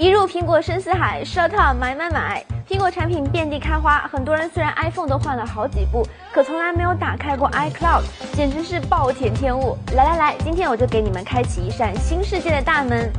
一入苹果深似海，Shut up，买买买！苹果产品遍地开花，很多人虽然 iPhone 都换了好几部，可从来没有打开过 iCloud，简直是暴殄天物。来来来，今天我就给你们开启一扇新世界的大门。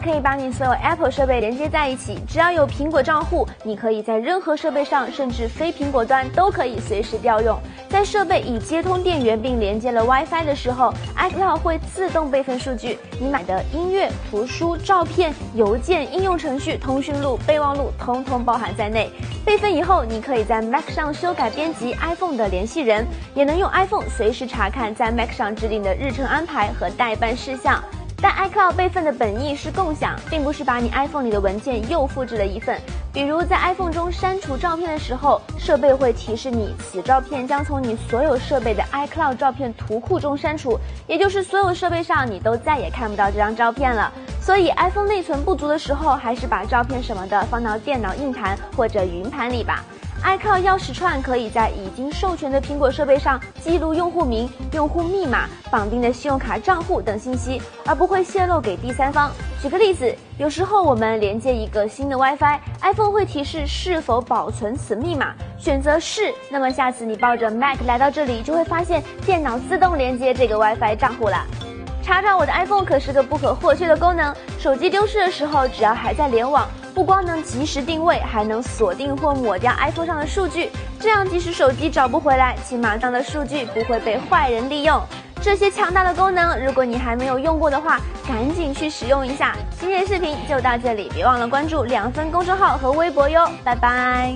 可以把你所有 Apple 设备连接在一起，只要有苹果账户，你可以在任何设备上，甚至非苹果端都可以随时调用。在设备已接通电源并连接了 WiFi 的时候，iCloud 会自动备份数据，你买的音乐、图书、照片、邮件、应用程序、通讯录、备忘录，通通包含在内。备份以后，你可以在 Mac 上修改编辑 iPhone 的联系人，也能用 iPhone 随时查看在 Mac 上制定的日程安排和待办事项。但 iCloud 备份的本意是共享，并不是把你 iPhone 里的文件又复制了一份。比如在 iPhone 中删除照片的时候，设备会提示你此照片将从你所有设备的 iCloud 照片图库中删除，也就是所有设备上你都再也看不到这张照片了。所以 iPhone 内存不足的时候，还是把照片什么的放到电脑硬盘或者云盘里吧。iCloud 钥匙串可以在已经授权的苹果设备上记录用户名、用户密码、绑定的信用卡账户等信息，而不会泄露给第三方。举个例子，有时候我们连接一个新的 WiFi，iPhone 会提示是否保存此密码，选择是，那么下次你抱着 Mac 来到这里，就会发现电脑自动连接这个 WiFi 账户了。查找我的 iPhone 可是个不可或缺的功能，手机丢失的时候，只要还在联网。不光能及时定位，还能锁定或抹掉 iPhone 上的数据，这样即使手机找不回来，起码上的数据不会被坏人利用。这些强大的功能，如果你还没有用过的话，赶紧去使用一下。今天视频就到这里，别忘了关注两分公众号和微博哟，拜拜。